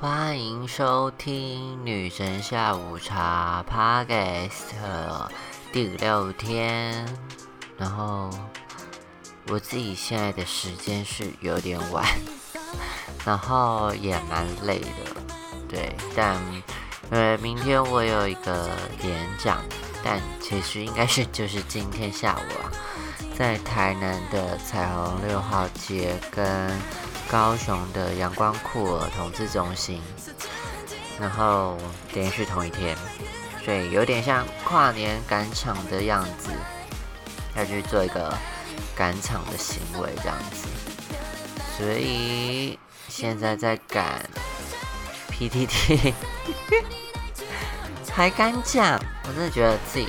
欢迎收听女神下午茶 Podcast 第六天。然后我自己现在的时间是有点晚，然后也蛮累的，对。但呃，明天我有一个演讲，但其实应该是就是今天下午啊，在台南的彩虹六号街跟高雄的阳光库儿童自中心，然后连续同一天，所以有点像跨年赶场的样子。要去做一个赶场的行为，这样子，所以现在在赶 PTT，还敢讲？我真的觉得自己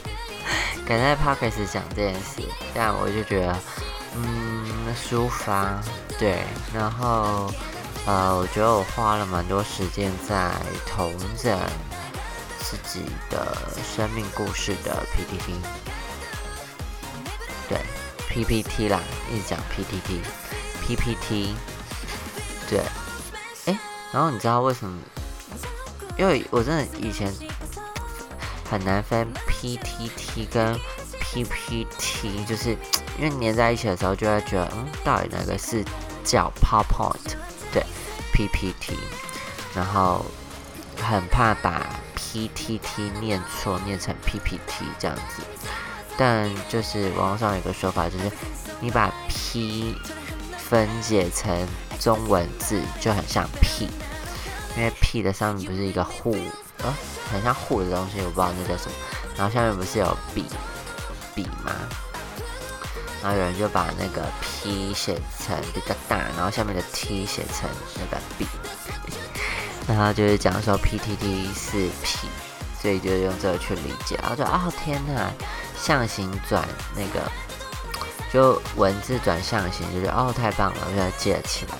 敢在 Podcast 讲这件事，这样我就觉得，嗯，抒发，对，然后，呃，我觉得我花了蛮多时间在同整自己的生命故事的 PPT，。对，PPT 啦，一直讲 PPT，PPT，对，哎，然后你知道为什么？因为我真的以前很难分 PTT 跟 PPT，就是因为粘在一起的时候，就会觉得，嗯，到底哪个是叫 PowerPoint？对，PPT，然后很怕把 PTT 念错，念成 PPT 这样子。但就是网络上有个说法，就是你把 P 分解成中文字就很像屁，因为 P 的上面不是一个户，呃，很像户的东西，我不知道那叫什么。然后下面不是有笔笔吗？然后有人就把那个 P 写成比较大，然后下面的 T 写成那个 B，，然后就是讲说 PTT 是 P，，所以就用这个去理解。然后就哦天哪！象形转那个，就文字转象形，就是哦，太棒了，我现在记了起来。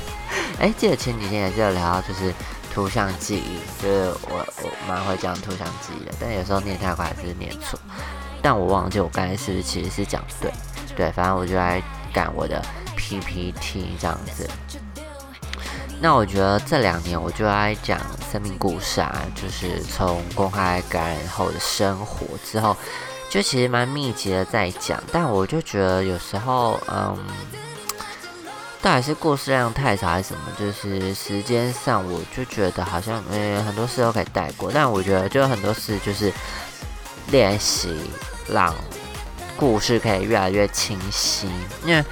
哎，记得前几天也是有聊到，就是图像记忆，就是我我蛮会讲图像记忆的，但有时候念太快还是念错。但我忘记我刚才是不是其实是讲对，对，反正我就来赶我的 PPT 这样子。那我觉得这两年我就来讲生命故事啊，就是从公开感染后的生活之后。就其实蛮密集的在讲，但我就觉得有时候，嗯，到底是故事量太少还是什么？就是时间上，我就觉得好像，嗯，很多事都可以带过。但我觉得，就很多事就是练习让故事可以越来越清晰。因为，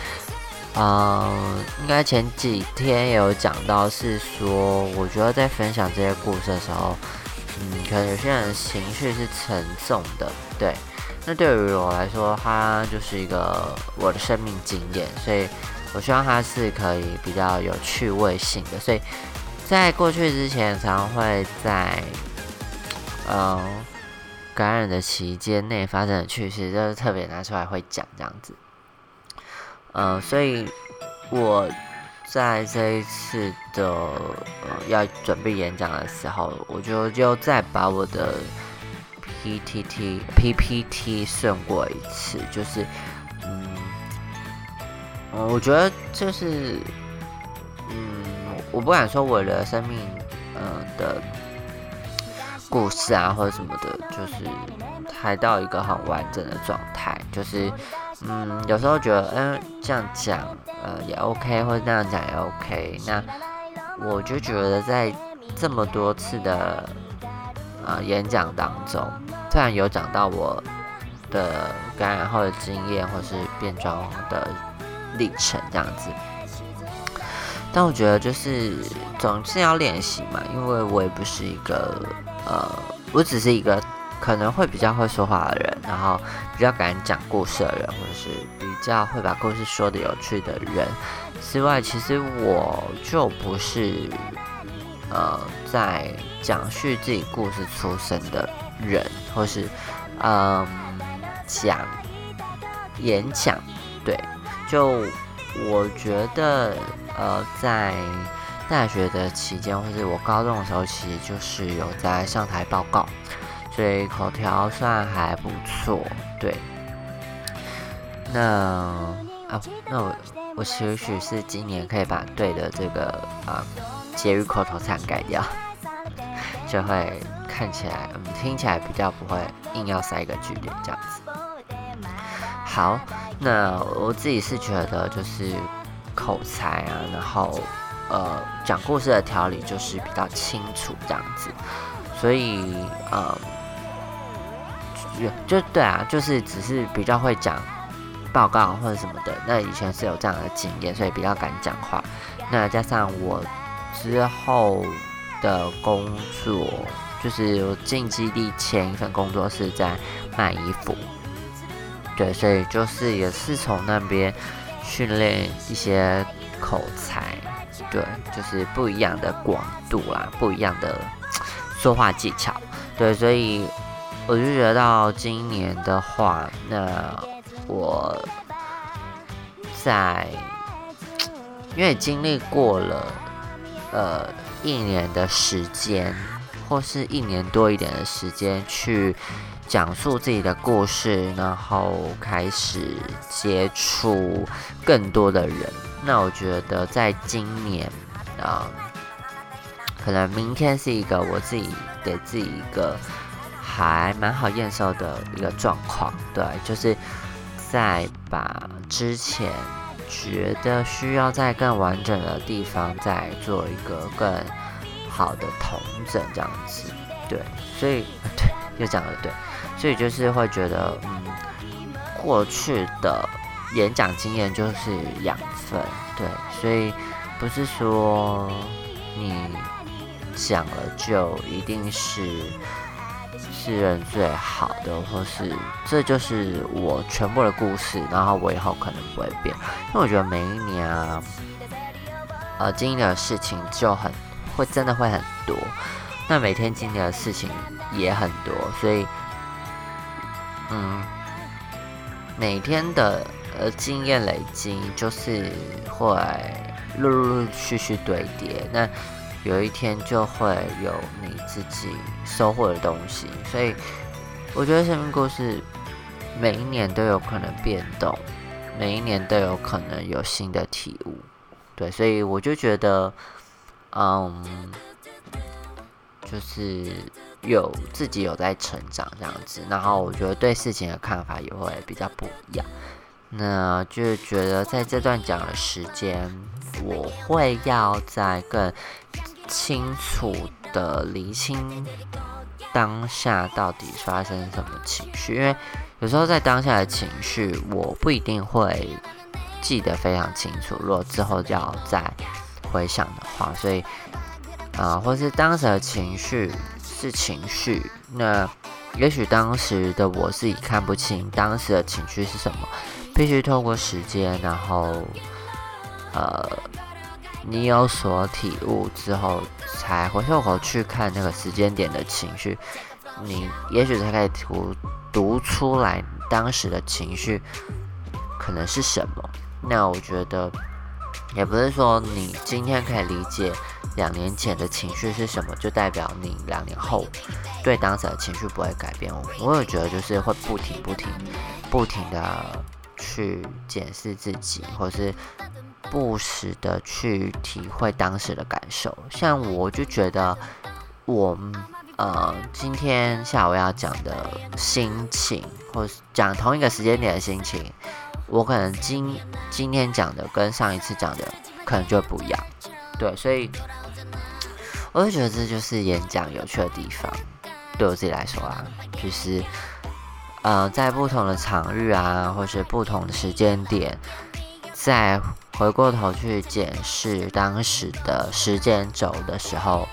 嗯，应该前几天也有讲到，是说，我觉得在分享这些故事的时候，嗯，可能有些人情绪是沉重的，对。那对于我来说，它就是一个我的生命经验，所以我希望它是可以比较有趣味性的。所以在过去之前，常会在嗯感染的期间内发生的趣事，就是特别拿出来会讲这样子。嗯，所以我在这一次的呃要准备演讲的时候，我就就再把我的。P T T P P T 顺过一次，就是，嗯，我觉得就是，嗯，我不敢说我的生命，呃的故事啊或者什么的，就是还到一个很完整的状态，就是，嗯，有时候觉得，嗯，这样讲，呃，也 OK，或者那样讲也 OK，那我就觉得在这么多次的。呃，演讲当中，虽然有讲到我的感染后的经验，或是变装的历程这样子，但我觉得就是总是要练习嘛，因为我也不是一个呃，我只是一个可能会比较会说话的人，然后比较敢讲故事的人，或者是比较会把故事说的有趣的人之外，其实我就不是。呃，在讲述自己故事出身的人，或是嗯讲演讲，对，就我觉得呃，在大学的期间，或是我高中的时候，其实就是有在上台报告，所以口条算还不错，对。那啊，那我我许许是今年可以把对的这个啊。结语口头禅改掉，就会看起来嗯听起来比较不会硬要塞一个句点这样子。好，那我自己是觉得就是口才啊，然后呃讲故事的条理就是比较清楚这样子，所以呃就就对啊，就是只是比较会讲。报告或者什么的，那以前是有这样的经验，所以比较敢讲话。那加上我之后的工作，就是我进基地前一份工作是在卖衣服，对，所以就是也是从那边训练一些口才，对，就是不一样的广度啦，不一样的说话技巧，对，所以我就觉得到今年的话，那。我在，因为经历过了呃一年的时间，或是一年多一点的时间，去讲述自己的故事，然后开始接触更多的人。那我觉得在今年啊，可能明天是一个我自己给自己一个还蛮好验收的一个状况，对，就是。再把之前觉得需要在更完整的地方再做一个更好的统整，这样子，对，所以 对，又讲了对，所以就是会觉得，嗯，过去的演讲经验就是养分，对，所以不是说你讲了就一定是。是人最好的，或是这就是我全部的故事，然后我以后可能不会变，因为我觉得每一年啊，呃，经历的事情就很会真的会很多，那每天经历的事情也很多，所以，嗯，每天的呃经验累积就是会陆陆续续堆叠，那。有一天就会有你自己收获的东西，所以我觉得生命故事每一年都有可能变动，每一年都有可能有新的体悟，对，所以我就觉得，嗯，就是有自己有在成长这样子，然后我觉得对事情的看法也会比较不一样，那就是觉得在这段讲的时间，我会要在更。清楚的理清当下到底发生什么情绪，因为有时候在当下的情绪，我不一定会记得非常清楚。如果之后要再回想的话，所以啊，或是当时的情绪是情绪，那也许当时的我自己看不清当时的情绪是什么，必须透过时间，然后呃。你有所体悟之后，才回过头去看那个时间点的情绪，你也许才可以读读出来当时的情绪可能是什么。那我觉得，也不是说你今天可以理解两年前的情绪是什么，就代表你两年后对当时的情绪不会改变。我有觉得就是会不停、不停、不停的去检视自己，或是。不时的去体会当时的感受，像我就觉得，我呃今天下午要讲的心情，或是讲同一个时间点的心情，我可能今今天讲的跟上一次讲的可能就不一样，对，所以我就觉得这就是演讲有趣的地方，对我自己来说啊，就是呃在不同的场域啊，或是不同的时间点，在。回过头去检视当时的时间轴的时候，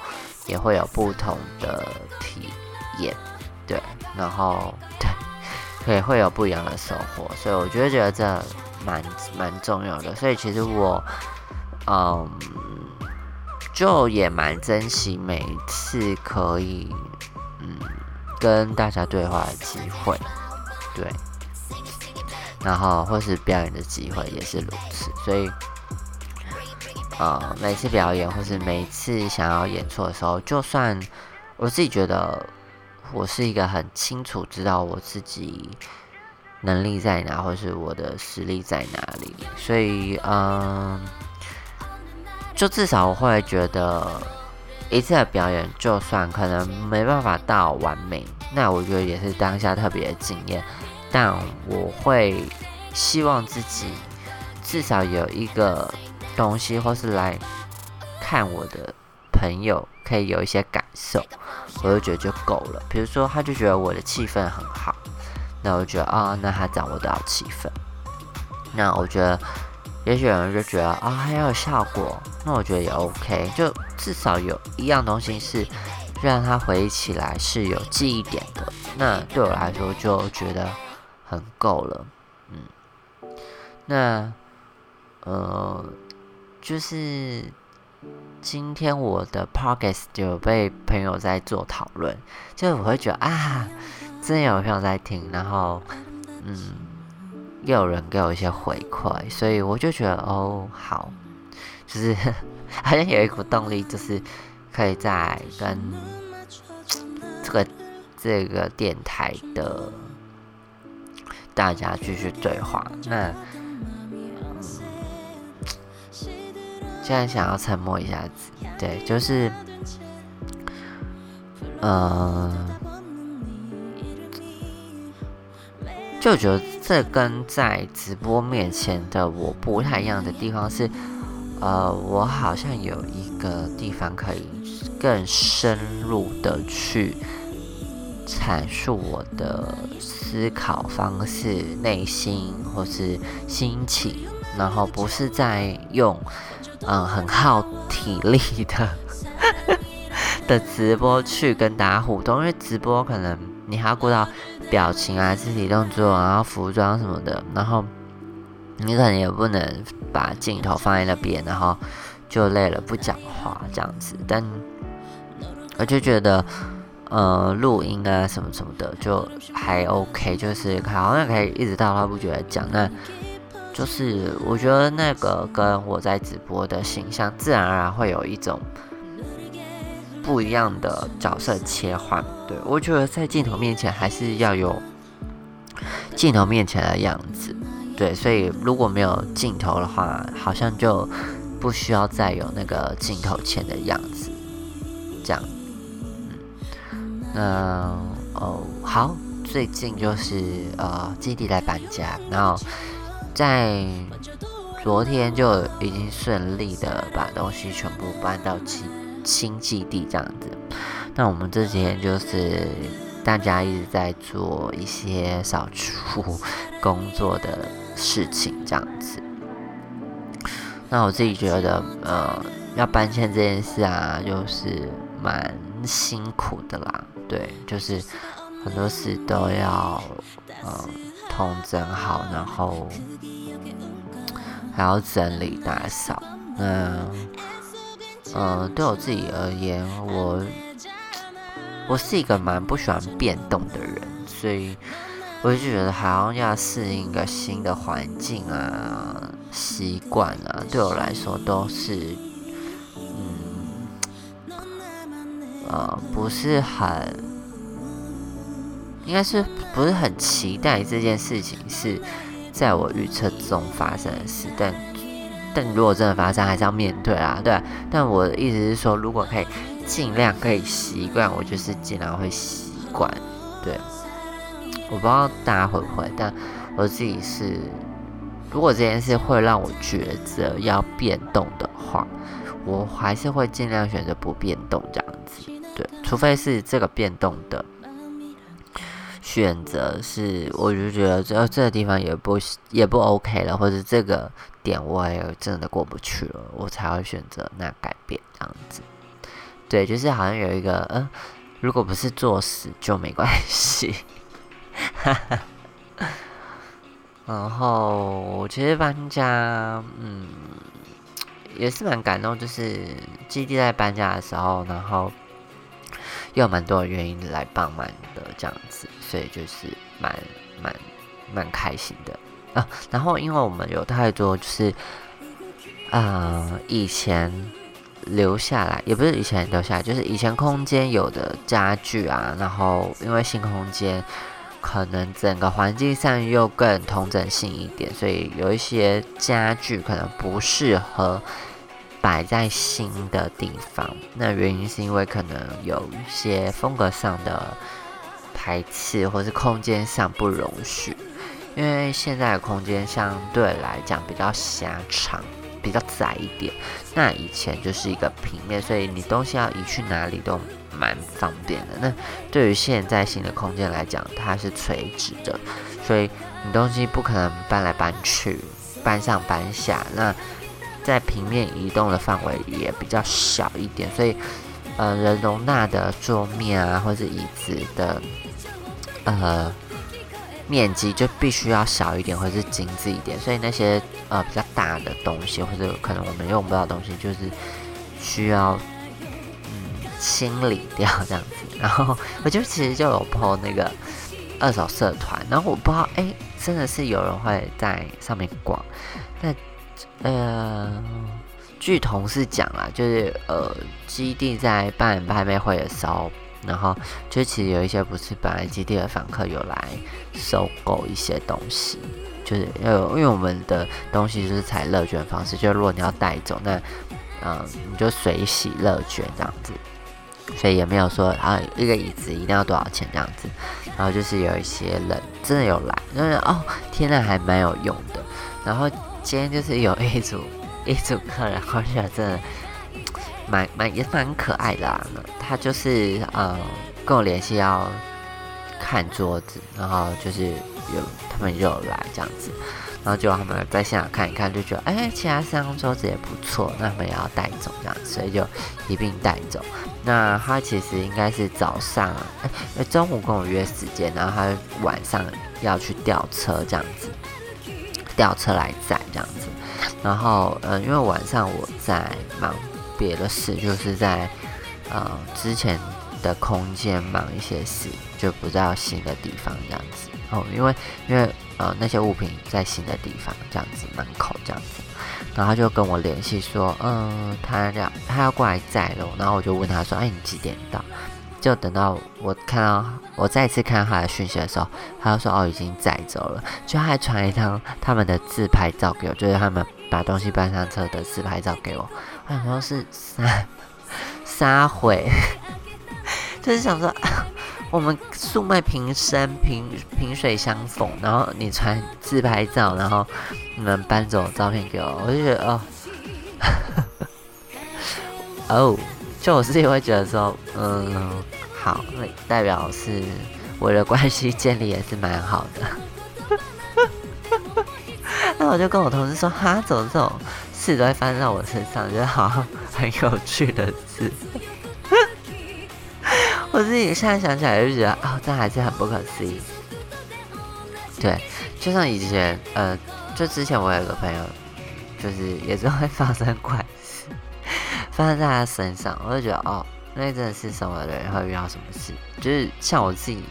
也会有不同的体验，对，然后对，也会有不一样的收获，所以我觉得觉得这蛮蛮重要的，所以其实我，嗯，就也蛮珍惜每一次可以嗯跟大家对话的机会，对。然后或是表演的机会也是如此，所以，呃，每次表演或是每次想要演出的时候，就算我自己觉得我是一个很清楚知道我自己能力在哪，或是我的实力在哪里，所以，嗯，就至少我会觉得一次的表演，就算可能没办法到完美，那我觉得也是当下特别的惊艳。但我会希望自己至少有一个东西，或是来看我的朋友可以有一些感受，我就觉得就够了。比如说，他就觉得我的气氛很好，那我觉得啊，那他掌握到气氛。那我觉得，也许有人就觉得啊，还要有效果，那我觉得也 OK。就至少有一样东西是让他回忆起来是有记忆点的，那对我来说就觉得。很够了，嗯，那呃，就是今天我的 podcast 有被朋友在做讨论，就是我会觉得啊，真的有朋友在听，然后嗯，又有人给我一些回馈，所以我就觉得哦，好，就是 好像有一股动力，就是可以在跟这个这个电台的。大家继续对话。那，现在想要沉默一下子，对，就是，呃，就觉得这跟在直播面前的我不太一样的地方是，呃，我好像有一个地方可以更深入的去阐述我的。思考方式、内心或是心情，然后不是在用嗯很耗体力的的直播去跟大家互动，因为直播可能你还要顾到表情啊、肢体动作，然后服装什么的，然后你可能也不能把镜头放在那边，然后就累了不讲话这样子。但我就觉得。呃，录音啊，什么什么的，就还 OK，就是好像可以一直到他不觉得讲，那就是我觉得那个跟我在直播的形象，自然而然会有一种不一样的角色切换。对我觉得在镜头面前还是要有镜头面前的样子，对，所以如果没有镜头的话，好像就不需要再有那个镜头前的样子，这样。那哦好，最近就是呃基地在搬家，然后在昨天就已经顺利的把东西全部搬到新新基地这样子。那我们这几天就是大家一直在做一些扫除工作的事情这样子。那我自己觉得呃要搬迁这件事啊，就是蛮辛苦的啦。对，就是很多事都要嗯通整好，然后还要整理打扫。那嗯，对我自己而言，我我是一个蛮不喜欢变动的人，所以我就觉得好像要适应一个新的环境啊、习惯啊，对我来说都是。呃，不是很，应该是不是很期待这件事情是在我预测中发生的事，但但如果真的发生，还是要面对啊，对。但我的意思是说，如果可以尽量可以习惯，我就是尽量会习惯。对，我不知道大家会不会，但我自己是，如果这件事会让我觉得要变动的话，我还是会尽量选择不变动这样子。除非是这个变动的选择是，我就觉得这这个地方也不也不 OK 了，或者这个点我也真的过不去了，我才会选择那改变这样子。对，就是好像有一个，嗯，如果不是作死就没关系。然后其实搬家，嗯，也是蛮感动，就是基地在搬家的时候，然后。有蛮多的原因来帮忙的这样子，所以就是蛮蛮蛮开心的啊。然后因为我们有太多就是啊以前留下来，也不是以前留下来，就是以前空间有的家具啊，然后因为新空间可能整个环境上又更同整性一点，所以有一些家具可能不适合摆在新的地方。那原因是因为可能有一些风格上的排斥，或是空间上不容许。因为现在的空间相对来讲比较狭长，比较窄一点。那以前就是一个平面，所以你东西要移去哪里都蛮方便的。那对于现在新的空间来讲，它是垂直的，所以你东西不可能搬来搬去，搬上搬下。那在平面移动的范围也比较小一点，所以呃，人容纳的桌面啊，或者椅子的呃。面积就必须要小一点，或是精致一点，所以那些呃比较大的东西，或者可能我们用不到东西，就是需要嗯清理掉这样子。然后我就其实就有 po 那个二手社团，然后我不知道哎，真的是有人会在上面逛。那呃，据同事讲啊，就是呃基地在办拍卖会的时候。然后就其实有一些不是本来基地的访客有来收购一些东西，就是要有因为我们的东西就是采乐捐方式，就是如果你要带走，那嗯你就随喜乐捐这样子，所以也没有说啊一个椅子一定要多少钱这样子。然后就是有一些人真的有来，就是哦天呐还蛮有用的。然后今天就是有一组一组客人，我觉得真的。蛮蛮也蛮可爱的啊，他就是呃跟我联系要看桌子，然后就是有他们就有来这样子，然后就他们在现场看一看，就觉得哎其他三张桌子也不错，那他们也要带走这样，所以就一并带走。那他其实应该是早上哎中午跟我约时间，然后他晚上要去调车这样子，吊车来载这样子，然后嗯因为晚上我在忙。别的事就是在呃之前的空间忙一些事，就不在新的地方这样子哦，因为因为呃那些物品在新的地方这样子门口这样子，然后他就跟我联系说，嗯，他要他要过来载了，然后我就问他说，哎，你几点到？就等到我看到我再次看到他的讯息的时候，他就说哦已经载走了，就还传一张他们的自拍照给我，就是他们把东西搬上车的自拍照给我。我想说是撒撒毁，就是想说 我们素昧平生萍萍水相逢，然后你传自拍照，然后你们搬走照片给我，我就觉得哦，哦，就我自己会觉得说，嗯，好，那代表是我的关系建立也是蛮好的。那我就跟我同事说，哈，怎么这种？事都会发生在我身上，觉得好很有趣的事。我自己现在想起来就觉得，哦，这还是很不可思议。对，就像以前，呃，就之前我有个朋友，就是也是会发生怪，发生在他身上，我就觉得，哦，那真的是什么人会遇到什么事？就是像我自己，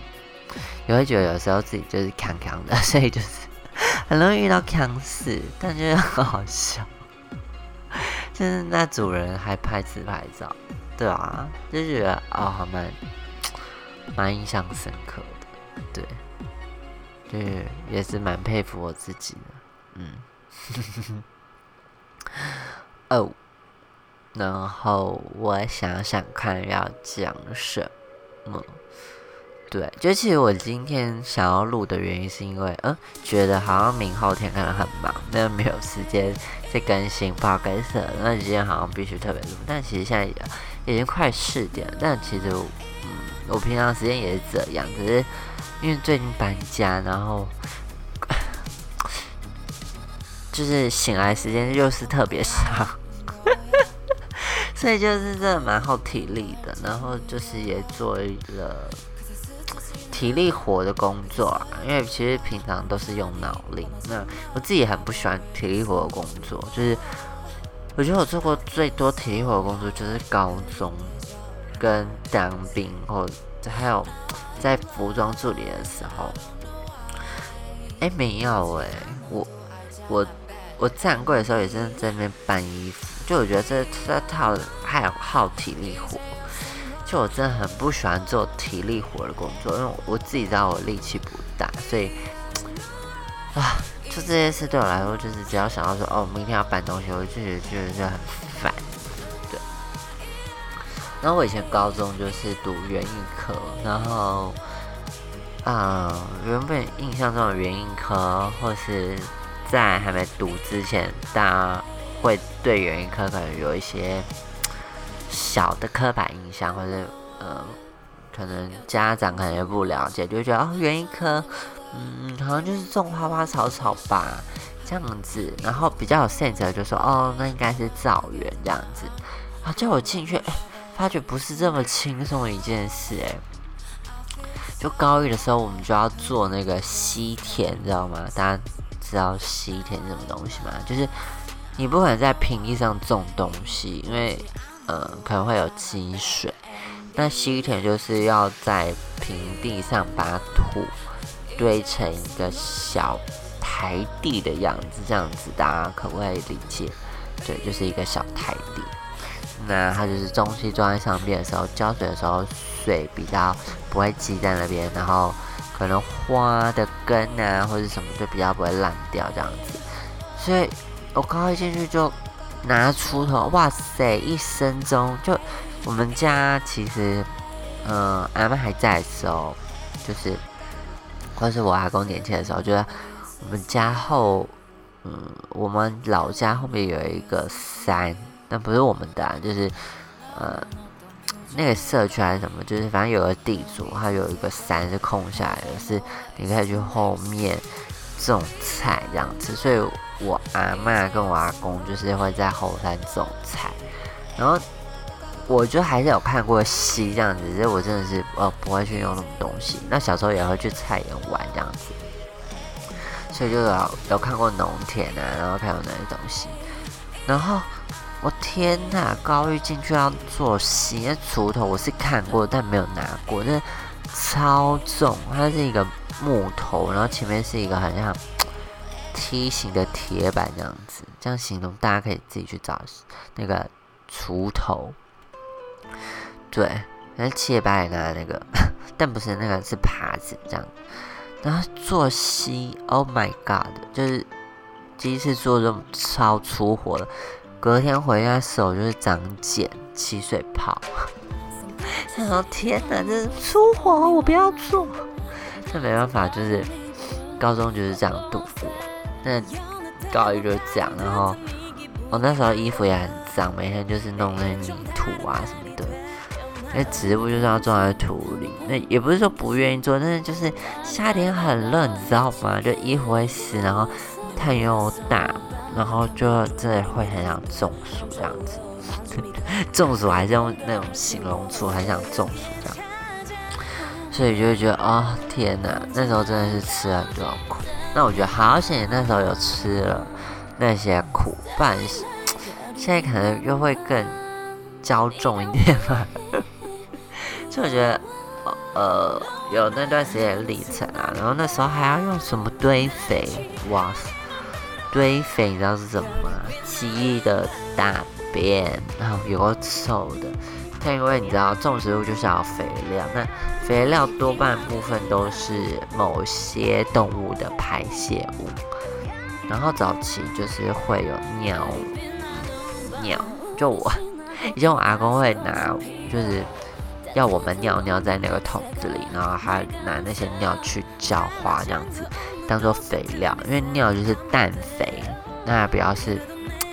也会觉得有时候自己就是扛扛的，所以就是 很容易遇到扛事，但觉得很好笑。就是那主人还拍自拍照，对啊，就觉得哦，还蛮蛮印象深刻的，对，就是，也是蛮佩服我自己的，嗯，哦，然后我想想看要讲什么。对，就其实我今天想要录的原因，是因为，嗯，觉得好像明后天可能很忙，那没有时间再更新，不好意思，那今天好像必须特别录。但其实现在已经快四点了，但其实，嗯，我平常时间也是这样，只是因为最近搬家，然后 就是醒来时间又是特别长，所以就是真的蛮耗体力的，然后就是也做了。体力活的工作啊，因为其实平常都是用脑力。那我自己很不喜欢体力活的工作，就是我觉得我做过最多体力活的工作就是高中跟当兵，或者还有在服装助理的时候。哎，没有哎，我我我站柜的时候也是在那边搬衣服，就我觉得这这套还有耗体力活。就我真的很不喜欢做体力活的工作，因为我自己知道我力气不大，所以啊，就这件事对我来说，就是只要想到说哦，明天要搬东西，我就觉得觉得很烦。对然后我以前高中就是读园艺科，然后啊，原本印象中的园艺科，或是在还没读之前，大家会对园艺科可能有一些小的刻板印象，或者呃，可能家长可能也不了解，就觉得哦，园艺科，嗯，好像就是种花花草草吧，这样子。然后比较有 sense 的就说，哦，那应该是造园这样子。啊，叫我进去。发觉不是这么轻松的一件事哎，就高一的时候，我们就要做那个西田，知道吗？大家知道西田什么东西吗？就是你不可能在平地上种东西，因为呃可能会有积水。那西田就是要在平地上把土堆成一个小台地的样子，这样子大家可不可以理解？对，就是一个小台地。那它就是东西装在上面的时候，浇水的时候水比较不会积在那边，然后可能花的根啊或者什么就比较不会烂掉这样子。所以我刚一进去就拿锄头，哇塞，一生中就我们家其实，嗯，阿妈还在的时候，就是或是我阿公年轻的时候，觉得我们家后，嗯，我们老家后面有一个山。那不是我们的，就是呃那个社区还是什么，就是反正有个地主，他有一个山是空下来的，是你可以去后面种菜这样子。所以我阿妈跟我阿公就是会在后山种菜，然后我就还是有看过溪这样子，所以我真的是呃不会去用那种东西。那小时候也会去菜园玩这样子，所以就有有看过农田啊，然后看有那些东西，然后。我天呐！高玉进去要做席，那锄头我是看过，但没有拿过。那超重，它是一个木头，然后前面是一个很像梯形的铁板这样子。这样形容，大家可以自己去找那个锄头。对，那七爷八爷拿那个，但不是那个是耙子这样。然后做席，Oh my God！就是第一次做这种超粗活的。隔天回家手就是长茧起水泡，然后天哪，这是粗活，我不要做。那没办法，就是高中就是这样度过。那高一就是这样，然后我那时候衣服也很脏，每天就是弄那泥土啊什么的。那植物就是要种在土里，那也不是说不愿意做，但是就是夏天很热，你知道吗？就衣服会湿，然后太阳又大。然后就真的会很想中暑这样子，中暑还是用那种形容词，很想中暑这样，所以就会觉得哦天哪，那时候真的是吃了很多苦。那我觉得好险，那时候有吃了那些苦，不然现在可能又会更骄纵一点吧。就我觉得呃有那段时间历程啊，然后那时候还要用什么堆肥，哇塞！堆肥你知道是什么吗？鸡的大便，然后有个臭的。但因为你知道种植物就是要肥料，那肥料多半部分都是某些动物的排泄物。然后早期就是会有尿，尿，就我以前我阿公会拿，就 是要我们尿尿在那个桶子里，然后他拿那些尿去浇花这样子。当做肥料，因为尿就是氮肥，那主要是，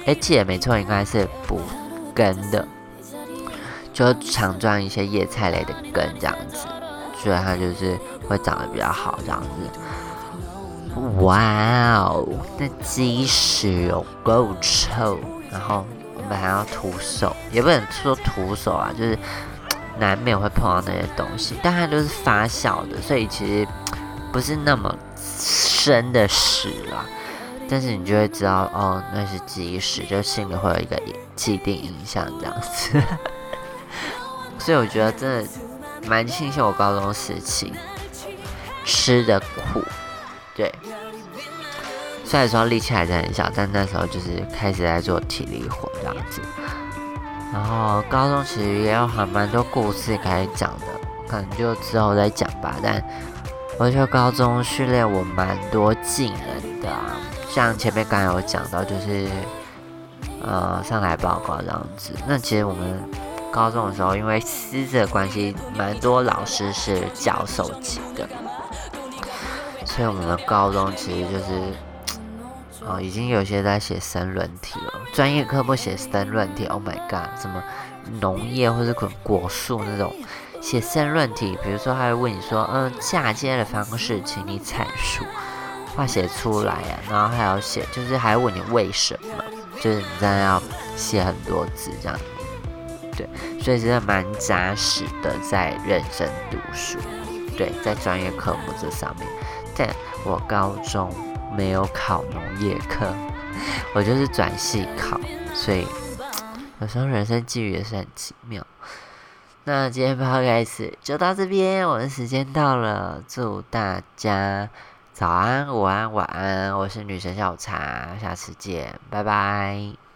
哎，记得没错，应该是补根的，就常装一些叶菜类的根这样子，所以它就是会长得比较好这样子。哇哦，那鸡屎有够臭，然后我们还要徒手，也不能说徒手啊，就是难免会碰到那些东西，但它都是发酵的，所以其实不是那么。真的屎啊，但是你就会知道哦，那是鸡屎，就心里会有一个既定印象这样子。所以我觉得真的蛮庆幸我高中时期吃的苦，对。虽然说力气还是很小，但那时候就是开始在做体力活这样子。然后高中其实也有很蛮多故事可以讲的，可能就之后再讲吧，但。我觉得高中训练我蛮多技能的啊，像前面刚有讲到，就是呃上台报告这样子。那其实我们高中的时候，因为师资的关系，蛮多老师是教授级的，所以我们的高中其实就是，哦，已经有些在写申论题了。专业科目写申论题，Oh my god，什么农业或者果果树那种写申论题，比如说他会问你说，嗯，嫁接的方式，请你阐述，话写出来呀，然后还要写，就是还问你为什么。就是你真的要写很多字这样，对，所以真的蛮扎实的，在认真读书，对，在专业科目这上面。但我高中没有考农业科，我就是转系考，所以 有时候人生际遇也是很奇妙。那今天 p o d c a s 就到这边，我的时间到了，祝大家。早安，午安，晚安，我是女神小茶，下次见，拜拜。